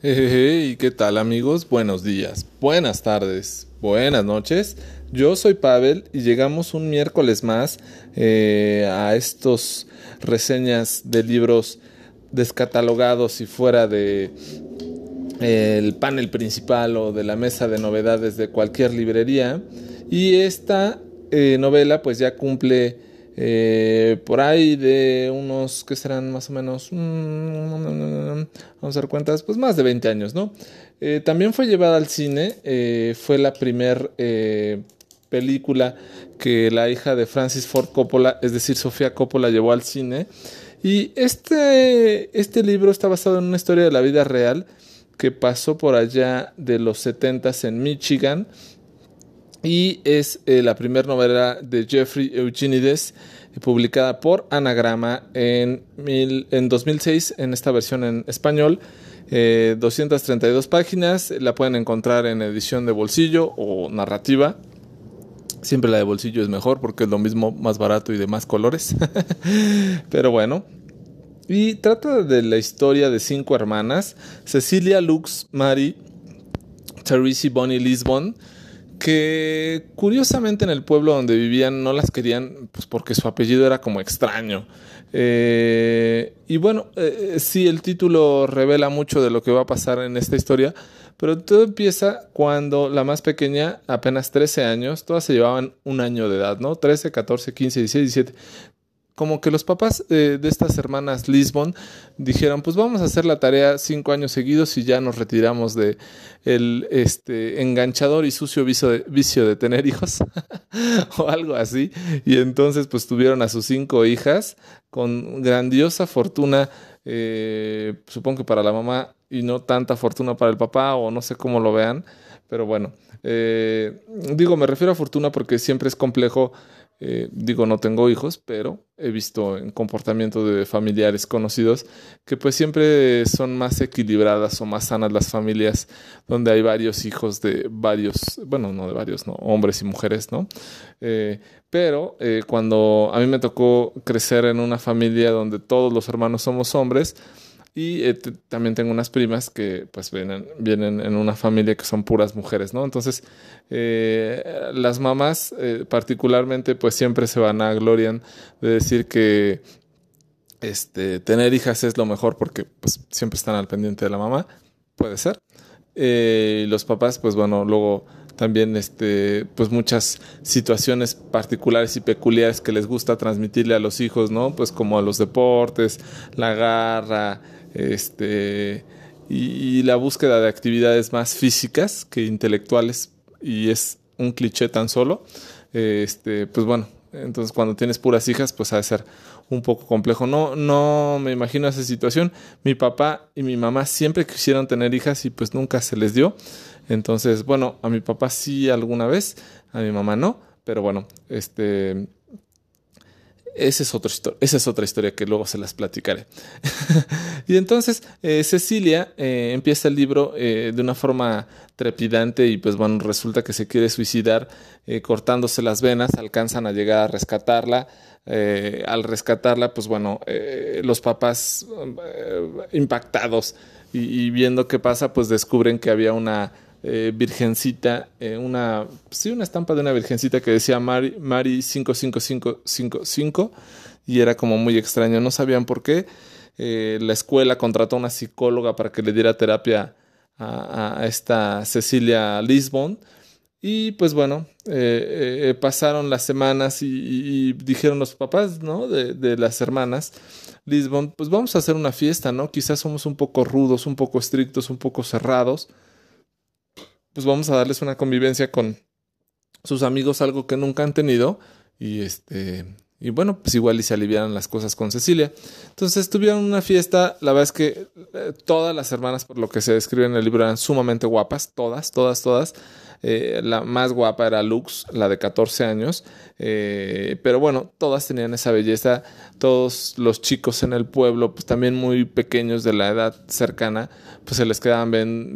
Hey, ¿qué tal amigos? Buenos días, buenas tardes, buenas noches. Yo soy Pavel y llegamos un miércoles más eh, a estos reseñas de libros descatalogados y fuera de eh, el panel principal o de la mesa de novedades de cualquier librería. Y esta eh, novela pues ya cumple eh, por ahí de unos que serán más o menos, mm, vamos a dar cuentas, pues más de 20 años, ¿no? Eh, también fue llevada al cine, eh, fue la primer película que la hija de Francis Ford Coppola, es decir, Sofía Coppola, llevó al cine. Y este, este libro está basado en una historia de la vida real que pasó por allá de los 70 en Michigan y es eh, la primera novela de Jeffrey Eugenides eh, publicada por Anagrama en, en 2006 en esta versión en español. 232 eh, páginas, la pueden encontrar en edición de bolsillo o narrativa. Siempre la de bolsillo es mejor porque es lo mismo, más barato y de más colores. Pero bueno. Y trata de la historia de cinco hermanas, Cecilia, Lux, Mary, Teresa, Bonnie, Lisbon, que curiosamente en el pueblo donde vivían no las querían pues porque su apellido era como extraño. Eh, y bueno, eh, sí, el título revela mucho de lo que va a pasar en esta historia, pero todo empieza cuando la más pequeña, apenas 13 años, todas se llevaban un año de edad, ¿no? 13, 14, 15, 16, 17 como que los papás de estas hermanas Lisbon dijeron, pues vamos a hacer la tarea cinco años seguidos y ya nos retiramos de el este enganchador y sucio vicio de, vicio de tener hijos o algo así. Y entonces pues tuvieron a sus cinco hijas con grandiosa fortuna, eh, supongo que para la mamá y no tanta fortuna para el papá o no sé cómo lo vean, pero bueno, eh, digo, me refiero a fortuna porque siempre es complejo eh, digo, no tengo hijos, pero he visto en comportamiento de familiares conocidos que pues siempre son más equilibradas o más sanas las familias donde hay varios hijos de varios, bueno, no de varios, no, hombres y mujeres, ¿no? Eh, pero eh, cuando a mí me tocó crecer en una familia donde todos los hermanos somos hombres, y eh, también tengo unas primas que pues vienen, vienen en una familia que son puras mujeres, ¿no? Entonces, eh, las mamás eh, particularmente pues siempre se van a glorian de decir que este, tener hijas es lo mejor porque pues siempre están al pendiente de la mamá, puede ser. y los papás pues bueno, luego también este pues muchas situaciones particulares y peculiares que les gusta transmitirle a los hijos, ¿no? Pues como a los deportes, la garra, este, y, la búsqueda de actividades más físicas que intelectuales, y es un cliché tan solo, este, pues bueno, entonces cuando tienes puras hijas, pues ha de ser un poco complejo. No, no me imagino esa situación. Mi papá y mi mamá siempre quisieron tener hijas y pues nunca se les dio. Entonces, bueno, a mi papá sí alguna vez, a mi mamá no, pero bueno, este esa es, otra historia, que luego se las platicaré. y entonces eh, Cecilia eh, empieza el libro eh, de una forma trepidante y pues bueno, resulta que se quiere suicidar cortándose las venas, alcanzan a llegar a rescatarla. al rescatarla, pues bueno, los papás impactados y viendo qué pasa, pues descubren que había una eh, virgencita, eh, una, sí, una estampa de una virgencita que decía Mari, Mari 55555 y era como muy extraño, no sabían por qué. Eh, la escuela contrató a una psicóloga para que le diera terapia a, esta Cecilia Lisbon. Y pues bueno, pasaron las semanas y, dijeron los papás, ¿no? De, de, las hermanas Lisbon, pues vamos a hacer una fiesta, ¿no? Quizás somos un poco rudos, un poco estrictos, un poco cerrados pues vamos a darles una convivencia con sus amigos, algo que nunca han tenido. Y este. Y bueno, pues igual y se aliviaran las cosas con Cecilia. Entonces tuvieron una fiesta. La verdad es que eh, todas las hermanas, por lo que se describe en el libro, eran sumamente guapas. Todas, todas, todas. Eh, la más guapa era Lux, la de 14 años. Eh, pero bueno, todas tenían esa belleza. Todos los chicos en el pueblo, pues también muy pequeños de la edad cercana, pues se les quedaban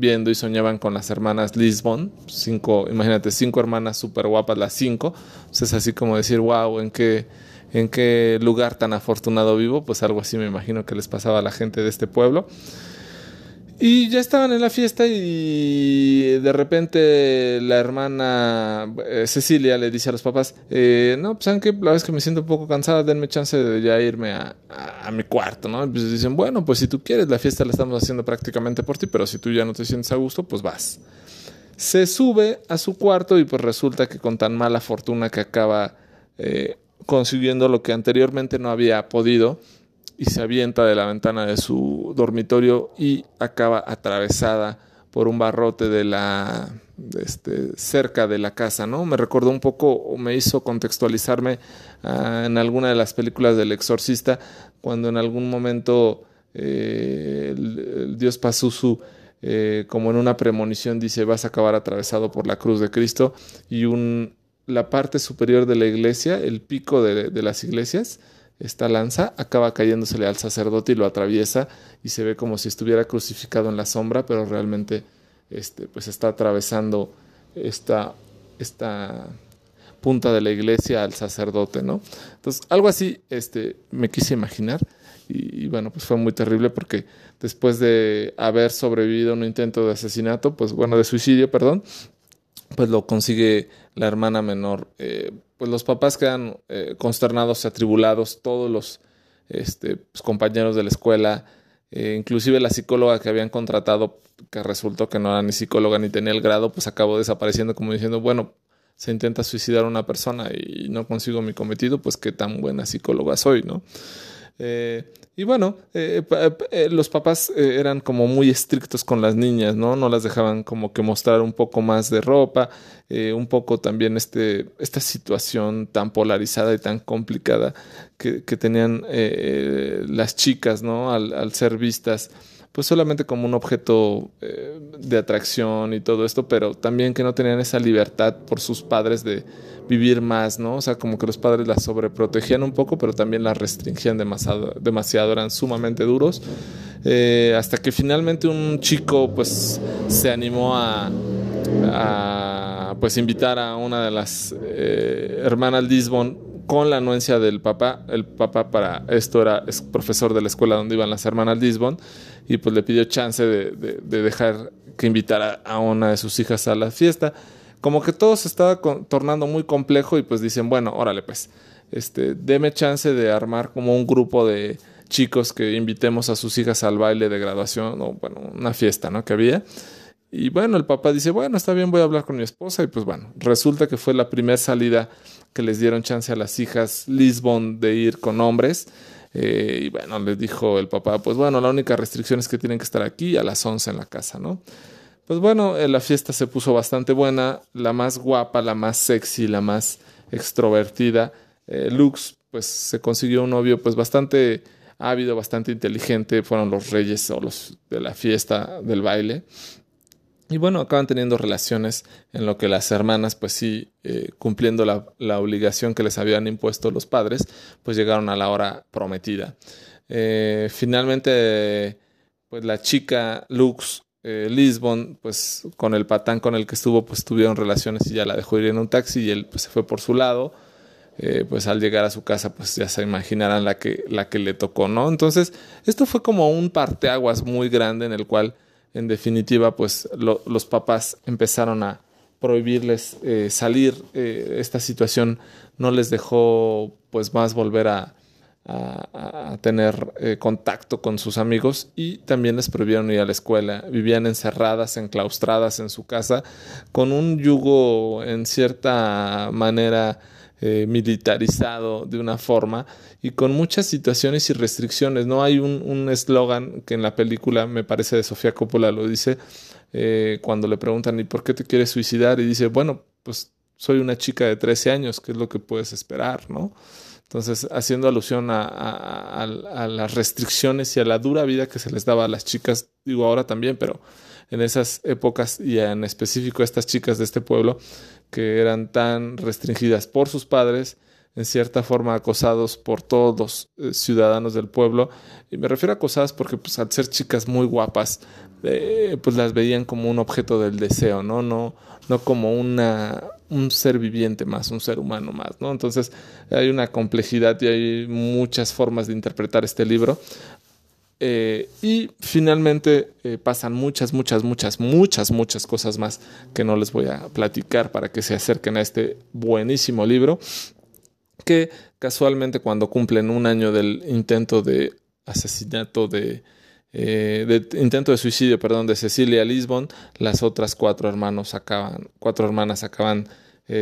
viendo y soñaban con las hermanas Lisbon. Cinco, imagínate, cinco hermanas súper guapas, las cinco. Entonces es así como decir, wow, ¿en qué, en qué lugar tan afortunado vivo? Pues algo así me imagino que les pasaba a la gente de este pueblo. Y ya estaban en la fiesta y de repente la hermana eh, Cecilia le dice a los papás, eh, no, pues saben que la vez que me siento un poco cansada, denme chance de ya irme a, mi cuarto, ¿no? Y pues dicen, bueno, pues si tú quieres, la fiesta la estamos haciendo prácticamente por ti, pero si tú ya no te sientes a gusto, pues vas. Se sube a su cuarto y pues resulta que con tan mala fortuna que acaba eh, consiguiendo lo que anteriormente no había podido, y se avienta de la ventana de su dormitorio y acaba atravesada por un barrote de la este, cerca de la casa, ¿no? Me recordó un poco o me hizo contextualizarme ah, en alguna de las películas del exorcista cuando en algún momento eh, el, dios Pazuzu eh, como en una premonición dice vas a acabar atravesado por la cruz de Cristo y un, la parte superior de la iglesia, el pico de, de las iglesias, esta lanza acaba cayéndosele al sacerdote y lo atraviesa y se ve como si estuviera crucificado en la sombra, pero realmente este, pues está atravesando esta, esta punta de la iglesia al sacerdote, ¿no? Entonces, algo así este, me quise imaginar y, bueno, pues fue muy terrible porque después de haber sobrevivido a un intento de asesinato, pues bueno, de suicidio, perdón, pues lo consigue la hermana menor. Eh, pues los papás quedan eh, consternados atribulados, todos los este, pues, compañeros de la escuela, eh, inclusive la psicóloga que habían contratado, que resultó que no era ni psicóloga ni tenía el grado, pues acabó desapareciendo como diciendo, bueno, se intenta suicidar una persona y no consigo mi cometido, pues qué tan buena psicóloga soy, ¿no? Eh, y bueno, eh, eh, los papás eran como muy estrictos con las niñas, ¿no? No las dejaban como que mostrar un poco más de ropa, un poco también este, esta situación tan polarizada y tan complicada que, que tenían las chicas, ¿no? Al, ser vistas, pues solamente como un objeto de atracción y todo esto, pero también que no tenían esa libertad por sus padres de vivir más, ¿no? O sea, como que los padres las sobreprotegían un poco, pero también las restringían demasiado, demasiado eran sumamente duros. Eh, hasta que finalmente un chico, pues, se animó a, a pues, invitar a una de las eh, hermanas Lisbon con la anuencia del papá. El papá para esto era es profesor de la escuela donde iban las hermanas Lisbon y pues le pidió chance de, de dejar que invitara a una de sus hijas a la fiesta como que todo se estaba tornando muy complejo y pues dicen, bueno, órale pues, este, deme chance de armar como un grupo de chicos que invitemos a sus hijas al baile de graduación o bueno, una fiesta, ¿no? Que había. Y bueno, el papá dice, bueno, está bien, voy a hablar con mi esposa y pues bueno, resulta que fue la primera salida que les dieron chance a las hijas Lisbon de ir con hombres. Eh, y bueno, les dijo el papá, pues bueno, la única restricción es que tienen que estar aquí a las 11 en la casa, ¿no? Pues bueno, eh, la fiesta se puso bastante buena, la más guapa, la más sexy, la más extrovertida. Eh, Lux, pues se consiguió un novio pues bastante ávido, bastante inteligente, fueron los reyes solos de la fiesta, del baile. Y bueno, acaban teniendo relaciones en lo que las hermanas, pues sí, eh, cumpliendo la, la, obligación que les habían impuesto los padres, pues llegaron a la hora prometida. finalmente, pues la chica Lux eh, Lisbon, pues con el patán con el que estuvo, pues tuvieron relaciones y ya la dejó ir en un taxi y él pues se fue por su lado. Eh, pues al llegar a su casa, pues ya se imaginarán la que, la que le tocó, ¿no? Entonces, esto fue como un parteaguas muy grande en el cual, en definitiva, pues los papás empezaron a prohibirles eh, salir. esta situación no les dejó, pues, más volver a, a, tener eh, contacto con sus amigos y también les prohibieron ir a la escuela. Vivían encerradas, enclaustradas en su casa, con un yugo en cierta manera eh, militarizado de una forma y con muchas situaciones y restricciones. No hay un eslogan que en la película, me parece de Sofía Coppola, lo dice eh, cuando le preguntan ¿y por qué te quieres suicidar? Y dice, bueno, pues soy una chica de 13 años, ¿qué es lo que puedes esperar? ¿no? Entonces, haciendo alusión a, las restricciones y a la dura vida que se les daba a las chicas, digo ahora también, pero en esas épocas y en específico a estas chicas de este pueblo que eran tan restringidas por sus padres, en cierta forma acosados por todos los eh, ciudadanos del pueblo. Y me refiero a acosadas porque pues, al ser chicas muy guapas, eh, pues las veían como un objeto del deseo, ¿no? No, no como una, un ser viviente más, un ser humano más, ¿no? Entonces hay una complejidad y hay muchas formas de interpretar este libro. Eh, y finalmente eh, pasan muchas, muchas, muchas, muchas, muchas cosas más que no les voy a platicar para que se acerquen a este buenísimo libro que casualmente cuando cumplen un año del intento de asesinato de, eh, intento de suicidio, perdón, de Cecilia Lisbon, las otras cuatro hermanos acaban, cuatro hermanas acaban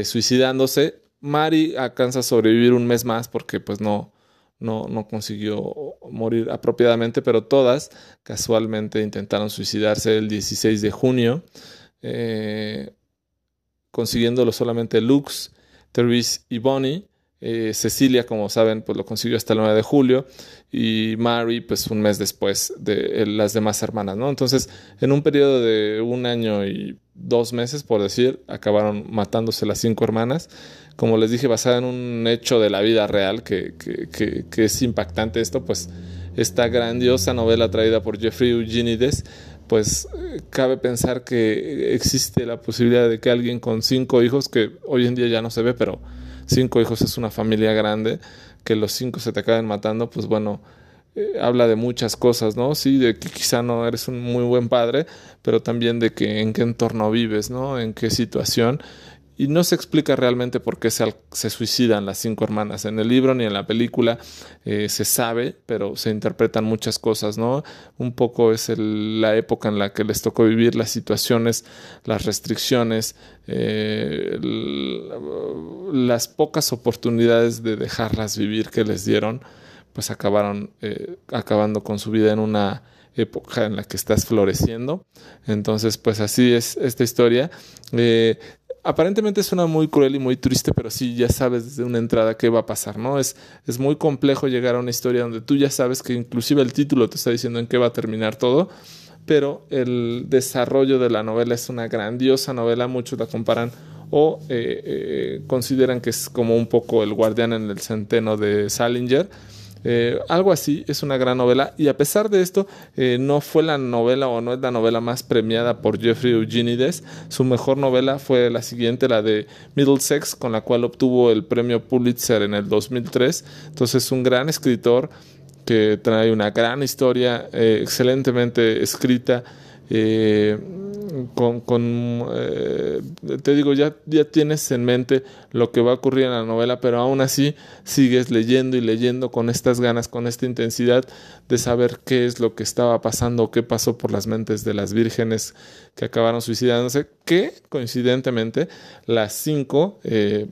suicidándose. Mari alcanza a sobrevivir un mes más porque pues no, no, no consiguió morir apropiadamente, pero todas casualmente intentaron suicidarse el 16 de junio, eh, consiguiéndolo solamente Lux, Therese y Bonnie. Eh, Cecilia, como saben, pues lo consiguió hasta el 9 de julio y Mary, pues un mes después de las demás hermanas, ¿no? Entonces, en un periodo de un año y dos meses, por decir, acabaron matándose las cinco hermanas como les dije, basada en un hecho de la vida real que, es impactante esto, pues esta grandiosa novela traída por Jeffrey Eugenides, pues cabe pensar que existe la posibilidad de que alguien con cinco hijos, que hoy en día ya no se ve, pero cinco hijos es una familia grande, que los cinco se te acaben matando, pues bueno, eh, habla de muchas cosas, ¿no? Sí, de que quizá no eres un muy buen padre, pero también de que en qué entorno vives, ¿no? En qué situación y no se explica realmente por qué se, se, suicidan las cinco hermanas. En el libro ni en la película eh, se sabe, pero se interpretan muchas cosas, ¿no? Un poco es la época en la que les tocó vivir las situaciones, las restricciones, eh, las pocas oportunidades de dejarlas vivir que les dieron, pues acabaron eh, acabando con su vida en una época en la que estás floreciendo. Entonces, pues así es esta historia. Eh, aparentemente suena muy cruel y muy triste, pero sí ya sabes desde una entrada qué va a pasar, ¿no? Es, es muy complejo llegar a una historia donde tú ya sabes que inclusive el título te está diciendo en qué va a terminar todo, pero el desarrollo de la novela es una grandiosa novela, muchos la comparan o eh, eh, consideran que es como un poco el guardián en el centeno de Salinger eh, algo así, es una gran novela y a pesar de esto eh, no fue la novela o no es la novela más premiada por Jeffrey Eugenides. Su mejor novela fue la siguiente, la de Middlesex, con la cual obtuvo el premio Pulitzer en el 2003. Entonces es un gran escritor que trae una gran historia eh, excelentemente escrita con, con eh, te digo, ya, ya tienes en mente lo que va a ocurrir en la novela, pero aún así sigues leyendo y leyendo con estas ganas, con esta intensidad de saber qué es lo que estaba pasando, qué pasó por las mentes de las vírgenes que acabaron suicidándose, que coincidentemente las cinco eh,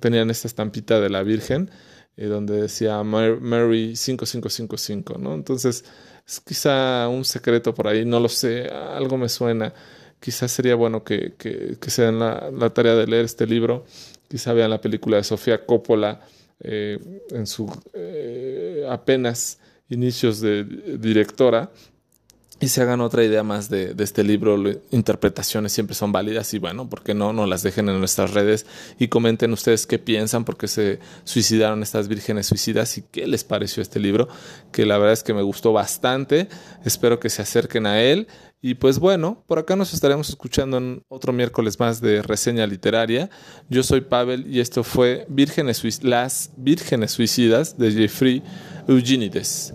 tenían esta estampita de la Virgen, donde decía Mary 5555, ¿no? Entonces, es quizá un secreto por ahí, no lo sé, algo me suena. Quizás sería bueno que, que, se den la, tarea de leer este libro, quizá vean la película de Sofía Coppola eh, en su eh, apenas inicios de directora y se hagan otra idea más de, este libro. Interpretaciones siempre son válidas y bueno, ¿por qué no? No las dejen en nuestras redes y comenten ustedes qué piensan, por qué se suicidaron estas vírgenes suicidas y qué les pareció este libro, que la verdad es que me gustó bastante. Espero que se acerquen a él. Y pues bueno, por acá nos estaremos escuchando en otro miércoles más de reseña literaria. Yo soy Pavel y esto fue Vírgenes Las Vírgenes Suicidas de Jeffrey Eugenides.